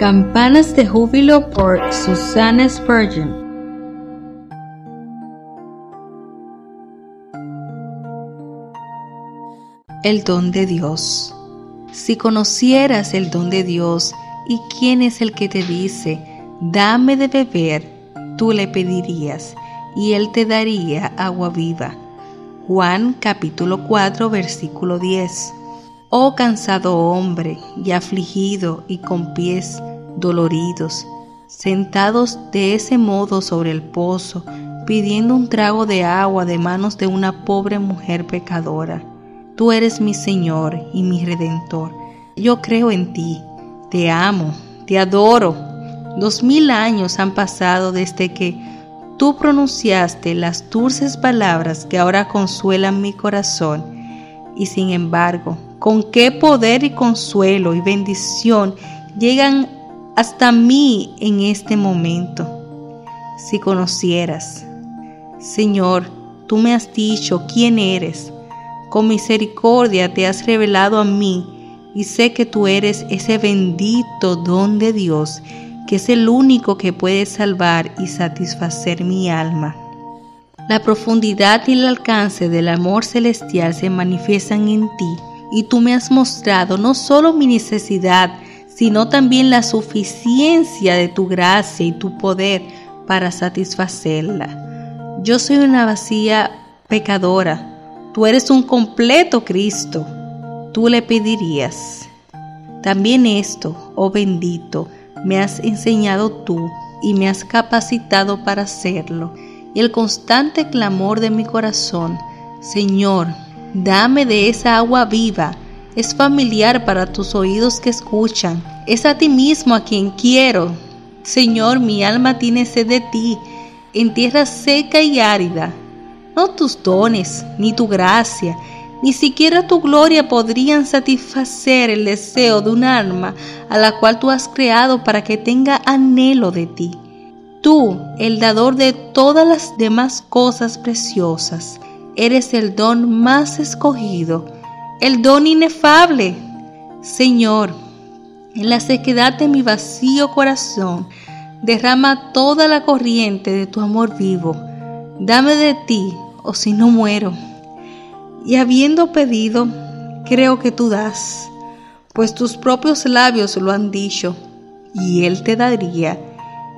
Campanas de Júbilo por Susanna Spurgeon. El don de Dios. Si conocieras el don de Dios y quién es el que te dice, dame de beber, tú le pedirías y él te daría agua viva. Juan capítulo 4 versículo 10. Oh cansado hombre y afligido y con pies doloridos, sentados de ese modo sobre el pozo, pidiendo un trago de agua de manos de una pobre mujer pecadora. Tú eres mi Señor y mi Redentor. Yo creo en ti, te amo, te adoro. Dos mil años han pasado desde que tú pronunciaste las dulces palabras que ahora consuelan mi corazón. Y sin embargo, con qué poder y consuelo y bendición llegan hasta mí en este momento. Si conocieras, Señor, tú me has dicho quién eres. Con misericordia te has revelado a mí y sé que tú eres ese bendito don de Dios que es el único que puede salvar y satisfacer mi alma. La profundidad y el alcance del amor celestial se manifiestan en ti y tú me has mostrado no solo mi necesidad, sino también la suficiencia de tu gracia y tu poder para satisfacerla. Yo soy una vacía pecadora, tú eres un completo Cristo, tú le pedirías. También esto, oh bendito, me has enseñado tú y me has capacitado para hacerlo. Y el constante clamor de mi corazón, Señor, dame de esa agua viva, es familiar para tus oídos que escuchan. Es a ti mismo a quien quiero. Señor, mi alma tiene sed de ti, en tierra seca y árida. No tus dones, ni tu gracia, ni siquiera tu gloria podrían satisfacer el deseo de un alma a la cual tú has creado para que tenga anhelo de ti. Tú, el dador de todas las demás cosas preciosas, eres el don más escogido, el don inefable. Señor, en la sequedad de mi vacío corazón, derrama toda la corriente de tu amor vivo. Dame de ti, o si no muero y habiendo pedido, creo que tú das, pues tus propios labios lo han dicho, y Él te daría.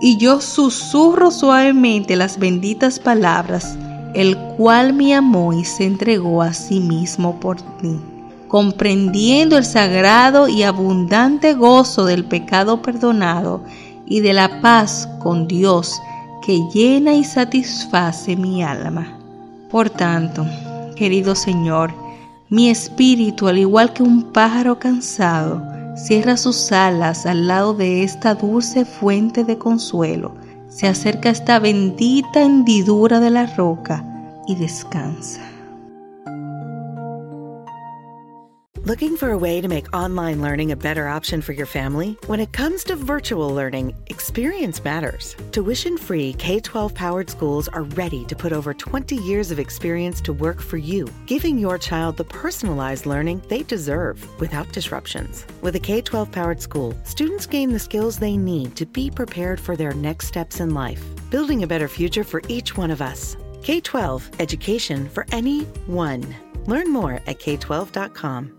Y yo susurro suavemente las benditas palabras, el cual me amó y se entregó a sí mismo por mí, comprendiendo el sagrado y abundante gozo del pecado perdonado y de la paz con Dios que llena y satisface mi alma. Por tanto, querido Señor, mi espíritu, al igual que un pájaro cansado, cierra sus alas al lado de esta dulce fuente de consuelo, se acerca a esta bendita hendidura de la roca y descansa. Looking for a way to make online learning a better option for your family? When it comes to virtual learning, experience matters. Tuition free K 12 powered schools are ready to put over 20 years of experience to work for you, giving your child the personalized learning they deserve without disruptions. With a K 12 powered school, students gain the skills they need to be prepared for their next steps in life, building a better future for each one of us. K 12 Education for Anyone. Learn more at K12.com.